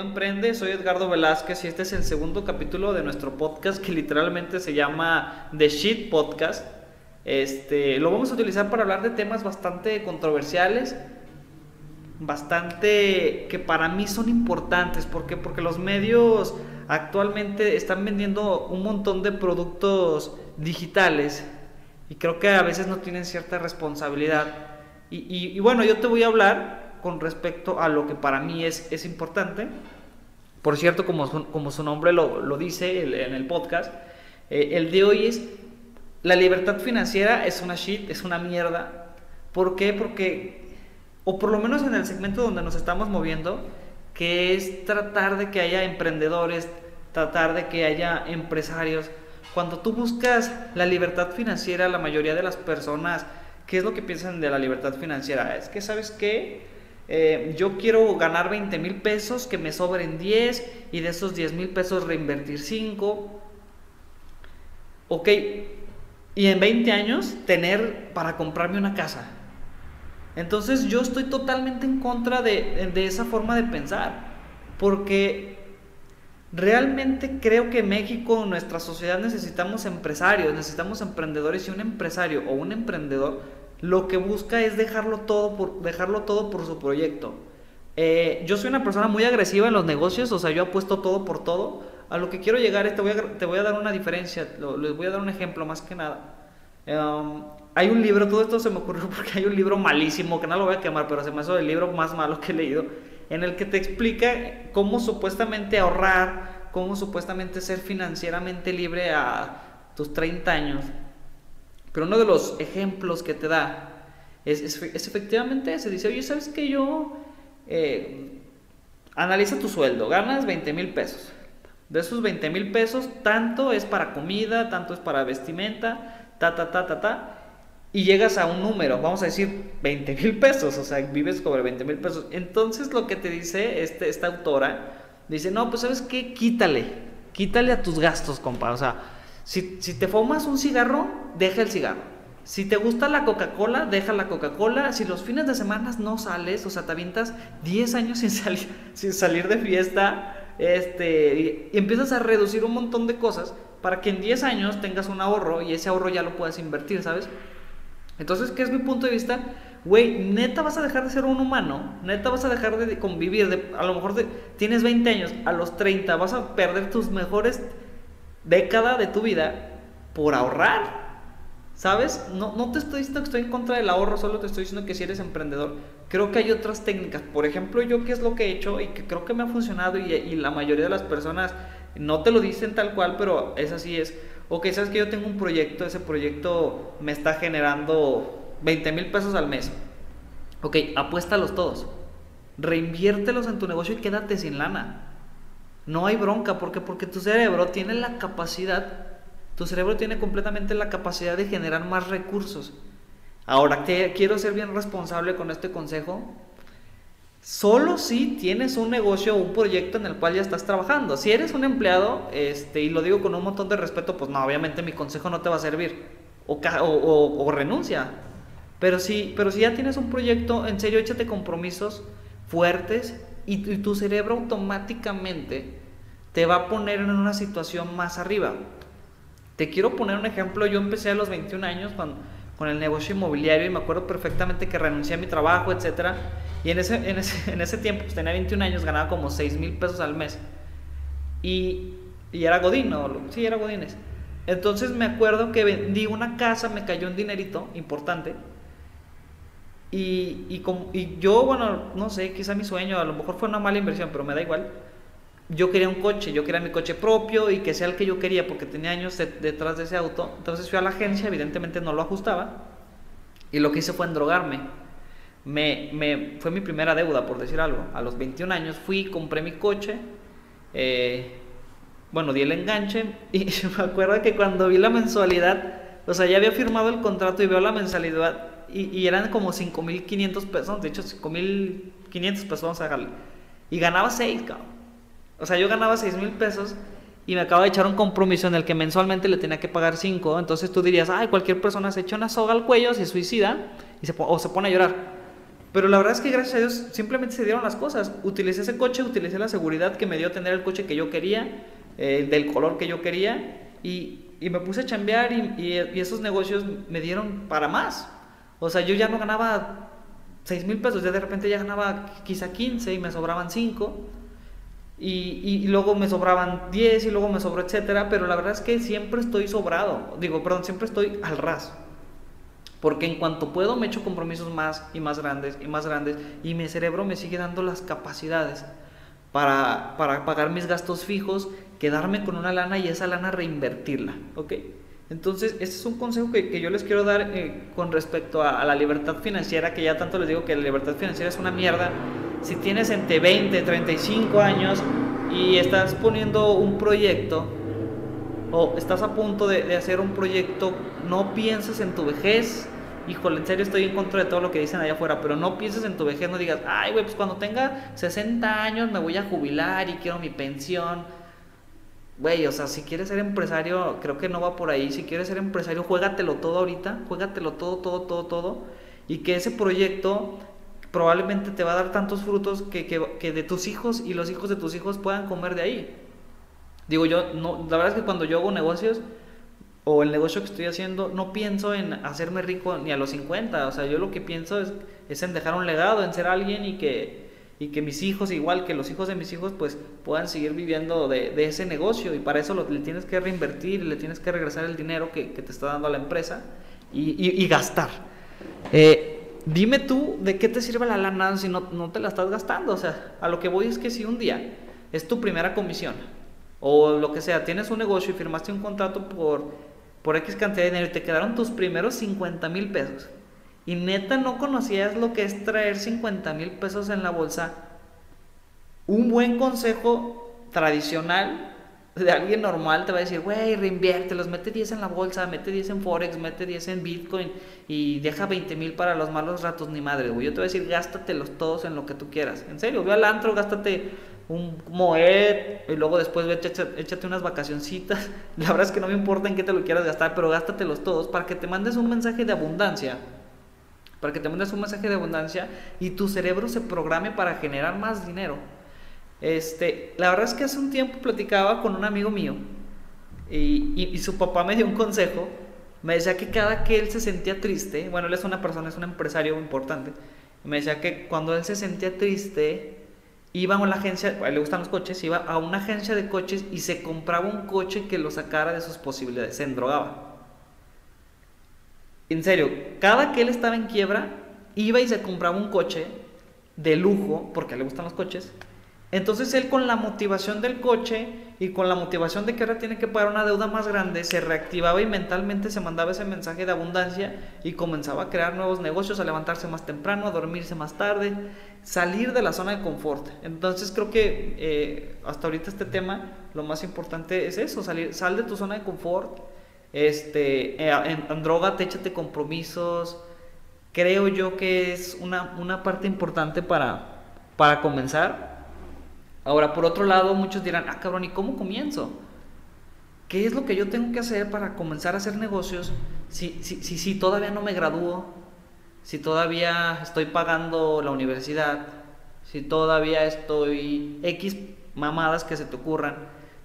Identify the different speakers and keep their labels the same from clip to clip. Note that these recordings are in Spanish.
Speaker 1: Emprende. Soy Edgardo Velázquez y este es el segundo capítulo de nuestro podcast que literalmente se llama The Shit Podcast. Este, lo vamos a utilizar para hablar de temas bastante controversiales, bastante que para mí son importantes. ¿Por qué? Porque los medios actualmente están vendiendo un montón de productos digitales y creo que a veces no tienen cierta responsabilidad. Y, bueno, yo te voy a hablar con respecto a lo que para mí es, es importante. Por cierto, como, como su nombre lo, lo dice en el podcast, eh, el de hoy es la libertad financiera es una shit, es una mierda. ¿Por qué? Porque, o por lo menos en el segmento donde nos estamos moviendo, que es tratar de que haya emprendedores, tratar de que haya empresarios. Cuando tú buscas la libertad financiera, la mayoría de las personas, ¿qué es lo que piensan de la libertad financiera? Es que, ¿sabes qué? Eh, yo quiero ganar 20 mil pesos, que me sobren 10 y de esos 10 mil pesos reinvertir 5. Ok, y en 20 años tener para comprarme una casa. Entonces yo estoy totalmente en contra de, esa forma de pensar, porque realmente creo que México, nuestra sociedad necesitamos empresarios, necesitamos emprendedores y un empresario o un emprendedor lo que busca es dejarlo todo por, dejarlo todo por su proyecto. Eh, yo soy una persona muy agresiva en los negocios, o sea, yo apuesto todo por todo. A lo que quiero llegar es, te voy a, te voy a dar una diferencia, les voy a dar un ejemplo más que nada. Um, hay un libro, todo esto se me ocurrió porque hay un libro malísimo, que no lo voy a quemar, pero se me hizo el libro más malo que he leído, en el que te explica cómo supuestamente ahorrar, cómo supuestamente ser financieramente libre a tus 30 años. Pero uno de los ejemplos que te da es, es, efectivamente ese. Dice, oye, ¿sabes que yo... Eh, analiza tu sueldo, ganas 20 mil pesos. De esos 20 mil pesos, tanto es para comida, tanto es para vestimenta, ta, ta, ta, ta, ta, y llegas a un número, vamos a decir 20 mil pesos, o sea, vives sobre 20 mil pesos. Entonces lo que te dice este, esta autora, dice, no, pues sabes qué, quítale, quítale a tus gastos, compa. O sea, si, si te fumas un cigarro, deja el cigarro. Si te gusta la Coca-Cola, deja la Coca-Cola. Si los fines de semana no sales, o sea, te avientas 10 años sin salir, sin salir de fiesta, este, y empiezas a reducir un montón de cosas para que en 10 años tengas un ahorro y ese ahorro ya lo puedas invertir, ¿sabes? Entonces, ¿qué es mi punto de vista? Güey, neta vas a dejar de ser un humano, neta vas a dejar de convivir, de, a lo mejor tienes 20 años, a los 30 vas a perder tus mejores décadas de tu vida por ahorrar. ¿Sabes? No, no te estoy diciendo que estoy en contra del ahorro, solo te estoy diciendo que si eres emprendedor, creo que hay otras técnicas. Por ejemplo, yo qué es lo que he hecho y que creo que me ha funcionado y, y la mayoría de las personas no te lo dicen tal cual, pero es así es. Ok, sabes que yo tengo un proyecto, ese proyecto me está generando 20 mil pesos al mes. Ok, apuéstalos todos. Reinviértelos en tu negocio y quédate sin lana. No hay bronca, porque porque tu cerebro tiene la capacidad, tu cerebro tiene completamente la capacidad de generar más recursos. Ahora, quiero ser bien responsable con este consejo. Solo si tienes un negocio o un proyecto en el cual ya estás trabajando. Si eres un empleado, este, y lo digo con un montón de respeto, pues no, obviamente mi consejo no te va a servir. O, o, renuncia. Pero si, pero si ya tienes un proyecto, en serio, échate compromisos fuertes y, tu cerebro automáticamente te va a poner en una situación más arriba. Te quiero poner un ejemplo. Yo empecé a los 21 años con, con el negocio inmobiliario y me acuerdo perfectamente que renuncié a mi trabajo, etcétera y en ese, en ese, en ese tiempo, pues tenía 21 años, ganaba como 6 mil pesos al mes. Y, y era Godín, ¿no? Sí, era Godínez. Entonces me acuerdo que vendí una casa, me cayó un dinerito importante. Y, y, y yo, bueno, no sé, quizá mi sueño, a lo mejor fue una mala inversión, pero me da igual. Yo quería un coche, yo quería mi coche propio y que sea el que yo quería porque tenía años detrás de ese auto. Entonces fui a la agencia, evidentemente no lo ajustaba. Y lo que hice fue endrogarme me, me, fue mi primera deuda, por decir algo. A los 21 años fui, compré mi coche, eh, bueno, di el enganche y me acuerdo que cuando vi la mensualidad, o sea, ya había firmado el contrato y veo la mensualidad y, eran como 5.500 pesos, de hecho 5.500 pesos, vamos a dejarle. Y ganaba 6, cabrón. O sea, yo ganaba 6.000 pesos y me acaba de echar un compromiso en el que mensualmente le tenía que pagar 5. Entonces tú dirías, ay, cualquier persona se echa una soga al cuello, se suicida y se, o se pone a llorar. Pero la verdad es que gracias a Dios simplemente se dieron las cosas. Utilicé ese coche, utilicé la seguridad que me dio tener el coche que yo quería, eh, del color que yo quería, y, y me puse a chambear y, y, esos negocios me dieron para más. O sea, yo ya no ganaba 6 mil pesos, ya de repente ya ganaba quizá 15 y me sobraban 5. Y, y, luego me sobraban 10 y luego me sobró, etcétera. Pero la verdad es que siempre estoy sobrado. Digo, perdón, siempre estoy al ras. Porque en cuanto puedo me echo compromisos más y más grandes y más grandes y mi cerebro me sigue dando las capacidades para, para pagar mis gastos fijos, quedarme con una lana y esa lana reinvertirla, ¿ok? Entonces, este es un consejo que, que yo les quiero dar eh, con respecto a, a, la libertad financiera, que ya tanto les digo que la libertad financiera es una mierda. Si tienes entre 20, 35 años y estás poniendo un proyecto, o estás a punto de, hacer un proyecto, no pienses en tu vejez. Híjole, en serio estoy en contra de todo lo que dicen allá afuera, pero no pienses en tu vejez, no digas, ay, güey, pues cuando tenga 60 años me voy a jubilar y quiero mi pensión. Güey, o sea, si quieres ser empresario, creo que no va por ahí. Si quieres ser empresario, juégatelo todo ahorita, juégatelo todo, todo, todo, todo. Y que ese proyecto probablemente te va a dar tantos frutos que, que, que de tus hijos y los hijos de tus hijos puedan comer de ahí. Digo, yo, no, la verdad es que cuando yo hago negocios o el negocio que estoy haciendo, no pienso en hacerme rico ni a los 50. O sea, yo lo que pienso es, es en dejar un legado, en ser alguien y que, y que mis hijos, igual que los hijos de mis hijos, pues puedan seguir viviendo de, de ese negocio. Y para eso lo, le tienes que reinvertir, le tienes que regresar el dinero que, que te está dando la empresa y, y, y gastar. Eh, dime tú de qué te sirve la lana si no, no te la estás gastando. O sea, a lo que voy es que si un día es tu primera comisión o lo que sea, tienes un negocio y firmaste un contrato por, por X cantidad de dinero y te quedaron tus primeros 50 mil pesos y neta no conocías lo que es traer 50 mil pesos en la bolsa, un buen consejo tradicional de alguien normal te va a decir, güey, reinviértelos, mete 10 en la bolsa, mete 10 en Forex, mete 10 en Bitcoin y deja 20 mil para los malos ratos, ni madre, güey. Yo te voy a decir, gástatelos todos en lo que tú quieras. En serio, ve al antro, gástate un moed y luego después ve, échate, unas vacacioncitas. La verdad es que no me importa en qué te lo quieras gastar, pero gástatelos todos para que te mandes un mensaje de abundancia. Para que te mandes un mensaje de abundancia y tu cerebro se programe para generar más dinero. Este, la verdad es que hace un tiempo platicaba con un amigo mío y, su papá me dio un consejo. Me decía que cada que él se sentía triste, bueno, él es una persona, es un empresario importante, me decía que cuando él se sentía triste, iba a una agencia, le gustan los coches, iba a una agencia de coches y se compraba un coche que lo sacara de sus posibilidades, se endrogaba. En serio, cada que él estaba en quiebra, iba y se compraba un coche de lujo, porque le gustan los coches, entonces él con la motivación del coche y con la motivación de que ahora tiene que pagar una deuda más grande, se reactivaba y mentalmente se mandaba ese mensaje de abundancia y comenzaba a crear nuevos negocios, a levantarse más temprano, a dormirse más tarde, salir de la zona de confort. Entonces creo que eh, hasta ahorita este tema, lo más importante es eso, salir, sal de tu zona de confort, este, eh, en, droga, te échate compromisos. Creo yo que es una, una parte importante para, para comenzar Ahora, por otro lado, muchos dirán, ah, cabrón, ¿y cómo comienzo? ¿Qué es lo que yo tengo que hacer para comenzar a hacer negocios si, si, si, si todavía no me gradúo? Si todavía estoy pagando la universidad, si todavía estoy X mamadas que se te ocurran.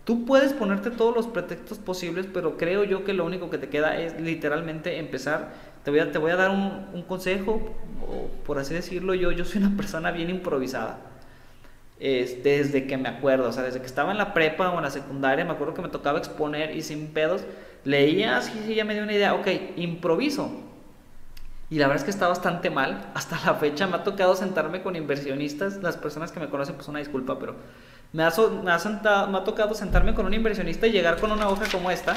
Speaker 1: Tú puedes ponerte todos los pretextos posibles, pero creo yo que lo único que te queda es literalmente empezar. Te voy a, te voy a dar un, un consejo, o por así decirlo, yo, yo soy una persona bien improvisada desde que me acuerdo, o sea, desde que estaba en la prepa o en la secundaria, me acuerdo que me tocaba exponer y sin pedos, leía, sí, sí, ya me dio una idea, ok, improviso. Y la verdad es que está bastante mal, hasta la fecha me ha tocado sentarme con inversionistas, las personas que me conocen, pues una disculpa, pero me ha, me ha, sentado, me ha tocado sentarme con un inversionista y llegar con una hoja como esta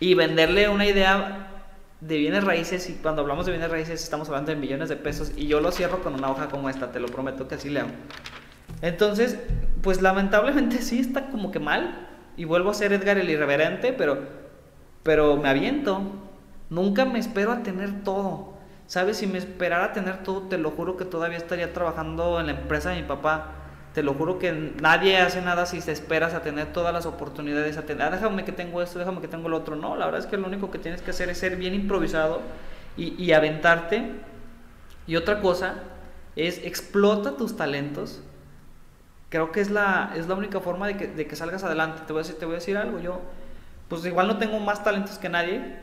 Speaker 1: y venderle una idea de bienes raíces y cuando hablamos de bienes raíces estamos hablando de millones de pesos y yo lo cierro con una hoja como esta, te lo prometo que así le hago. Entonces, pues lamentablemente sí está como que mal y vuelvo a ser Edgar el irreverente, pero pero me aviento. Nunca me espero a tener todo. ¿Sabes? Si me esperara a tener todo, te lo juro que todavía estaría trabajando en la empresa de mi papá te lo juro que nadie hace nada si te esperas a tener todas las oportunidades, a tener, ah, déjame que tengo esto, déjame que tengo lo otro. No, la verdad es que lo único que tienes que hacer es ser bien improvisado y, y aventarte Y otra cosa es explota tus talentos. Creo que es la, es la única forma de que, de que salgas adelante. Te voy, a decir, te voy a decir algo. Yo, pues igual no tengo más talentos que nadie,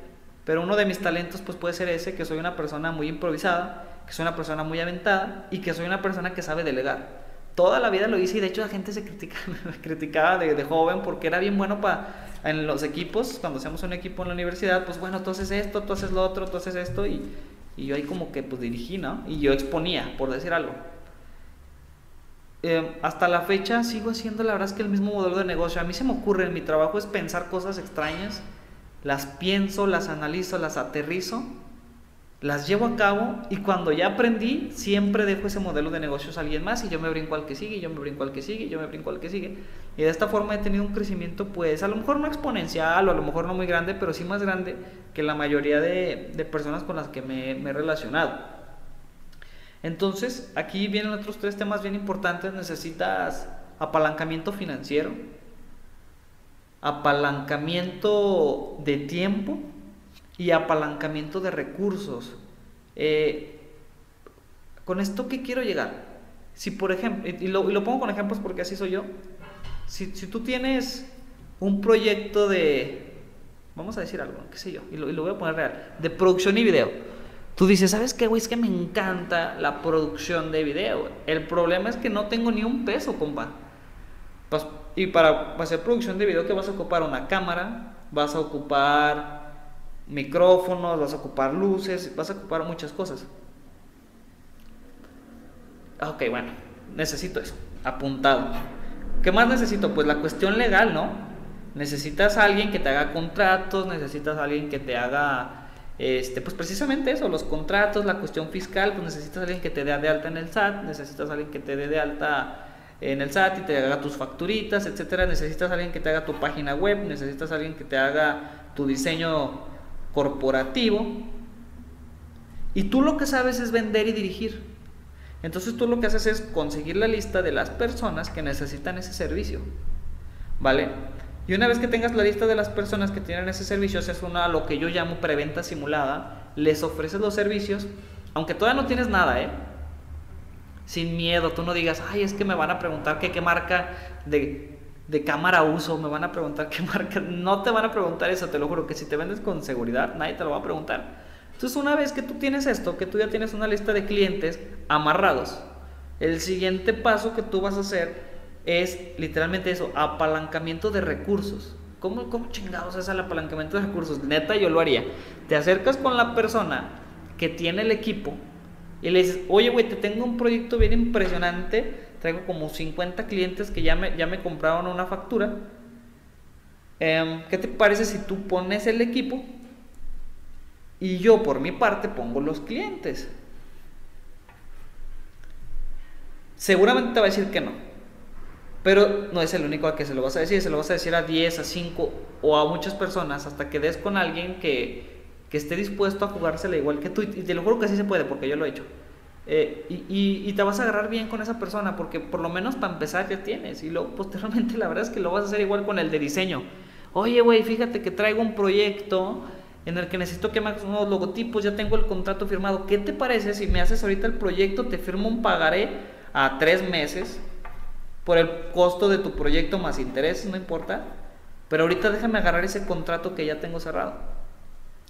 Speaker 1: pero uno de mis talentos pues puede ser ese, que soy una persona muy improvisada, que soy una persona muy aventada y que soy una persona que sabe delegar toda la vida lo hice y de hecho la gente se critica, criticaba de, de, joven porque era bien bueno para en los equipos, cuando hacemos un equipo en la universidad, pues bueno, tú haces esto, tú haces lo otro, tú haces esto y, y yo ahí como que pues dirigí, ¿no? Y yo exponía, por decir algo. Eh, hasta la fecha sigo haciendo la verdad es que el mismo modelo de negocio. A mí se me ocurre en mi trabajo es pensar cosas extrañas, las pienso, las analizo, las aterrizo las llevo a cabo y cuando ya aprendí, siempre dejo ese modelo de negocios a alguien más y yo me brinco al que sigue, yo me brinco al que sigue, yo me brinco al que sigue. Y de esta forma he tenido un crecimiento, pues a lo mejor no exponencial o a lo mejor no muy grande, pero sí más grande que la mayoría de, de personas con las que me he relacionado. Entonces, aquí vienen otros tres temas bien importantes. Necesitas apalancamiento financiero, apalancamiento de tiempo y apalancamiento de recursos. Eh, ¿Con esto qué quiero llegar? Si por ejemplo, y lo, y lo, pongo con ejemplos porque así soy yo, si, si, tú tienes un proyecto de, vamos a decir algo, qué sé yo, y lo, y lo voy a poner real, de producción y video. Tú dices, ¿sabes qué, güey? Es que me encanta la producción de video. El problema es que no tengo ni un peso, compa. Pues, y para hacer producción de video, ¿qué vas a ocupar? Una cámara, vas a ocupar micrófonos, vas a ocupar luces, vas a ocupar muchas cosas. Ah, ok, bueno, necesito eso, apuntado. ¿Qué más necesito? Pues la cuestión legal, ¿no? Necesitas a alguien que te haga contratos, necesitas a alguien que te haga, este, pues precisamente eso, los contratos, la cuestión fiscal, pues necesitas a alguien que te dé de alta en el SAT, necesitas a alguien que te dé de alta en el SAT y te haga tus facturitas, etcétera. Necesitas a alguien que te haga tu página web, necesitas a alguien que te haga tu diseño corporativo y tú lo que sabes es vender y dirigir. Entonces tú lo que haces es conseguir la lista de las personas que necesitan ese servicio. ¿Vale? Y una vez que tengas la lista de las personas que tienen ese servicio, haces una lo que yo llamo preventa simulada, les ofreces los servicios, aunque todavía no tienes nada, ¿eh? Sin miedo, tú no digas, ay, es que me van a preguntar qué marca de de cámara uso, me van a preguntar qué marca, no te van a preguntar eso, te lo juro, que si te vendes con seguridad, nadie te lo va a preguntar. Entonces, una vez que tú tienes esto, que tú ya tienes una lista de clientes amarrados, el siguiente paso que tú vas a hacer es literalmente eso, apalancamiento de recursos. ¿Cómo, cómo chingados es el apalancamiento de recursos? Neta, yo lo haría. Te acercas con la persona que tiene el equipo y le dices, oye, güey, te tengo un proyecto bien impresionante Traigo como 50 clientes que ya me, ya me compraron una factura. Em, ¿Qué te parece si tú pones el equipo y yo por mi parte pongo los clientes? Seguramente te va a decir que no. Pero no es el único al que se lo vas a decir, se lo vas a decir a 10, a 5 o a muchas personas hasta que des con alguien que, que esté dispuesto a jugársela igual que tú. Y te lo juro que sí se puede porque yo lo he hecho. Eh, y, y, te vas a agarrar bien con esa persona porque por lo menos para empezar ya tienes y luego posteriormente la verdad es que lo vas a hacer igual con el de diseño. Oye, güey, fíjate que traigo un proyecto en el que necesito que me hagas unos logotipos, ya tengo el contrato firmado. ¿Qué te parece si me haces ahorita el proyecto, te firmo un pagaré a tres meses por el costo de tu proyecto más intereses, no importa? Pero ahorita déjame agarrar ese contrato que ya tengo cerrado.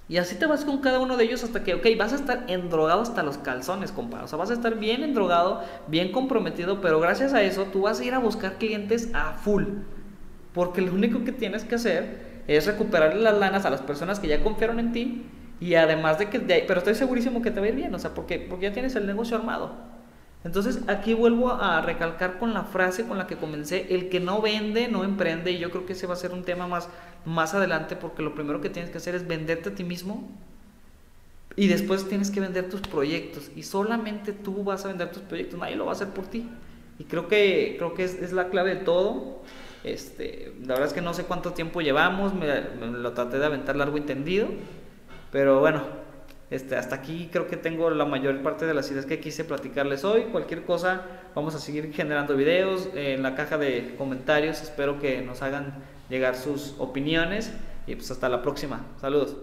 Speaker 1: Y así te vas con cada uno de ellos hasta que, ok, vas a estar endrogado hasta los calzones, compa. O sea, vas a estar bien endrogado, bien comprometido, pero gracias a eso tú vas a ir a buscar clientes a full. Porque lo único que tienes que hacer es recuperarle las lanas a las personas que ya confiaron en ti. Y además de que, pero estoy segurísimo que te va a ir bien, o sea, porque, porque ya tienes el negocio armado. Entonces aquí vuelvo a recalcar con la frase con la que comencé, el que no vende, no emprende, y yo creo que ese va a ser un tema más, más adelante, porque lo primero que tienes que hacer es venderte a ti mismo y después tienes que vender tus proyectos, y solamente tú vas a vender tus proyectos, nadie lo va a hacer por ti. Y creo que, creo que es, es la clave de todo. Este, la verdad es que no sé cuánto tiempo llevamos, me, me lo traté de aventar largo y tendido, pero bueno, este, hasta aquí creo que tengo la mayor parte de las ideas que quise platicarles hoy. Cualquier cosa, vamos a seguir generando videos en la caja de comentarios. Espero que nos hagan llegar sus opiniones y pues hasta la próxima. Saludos.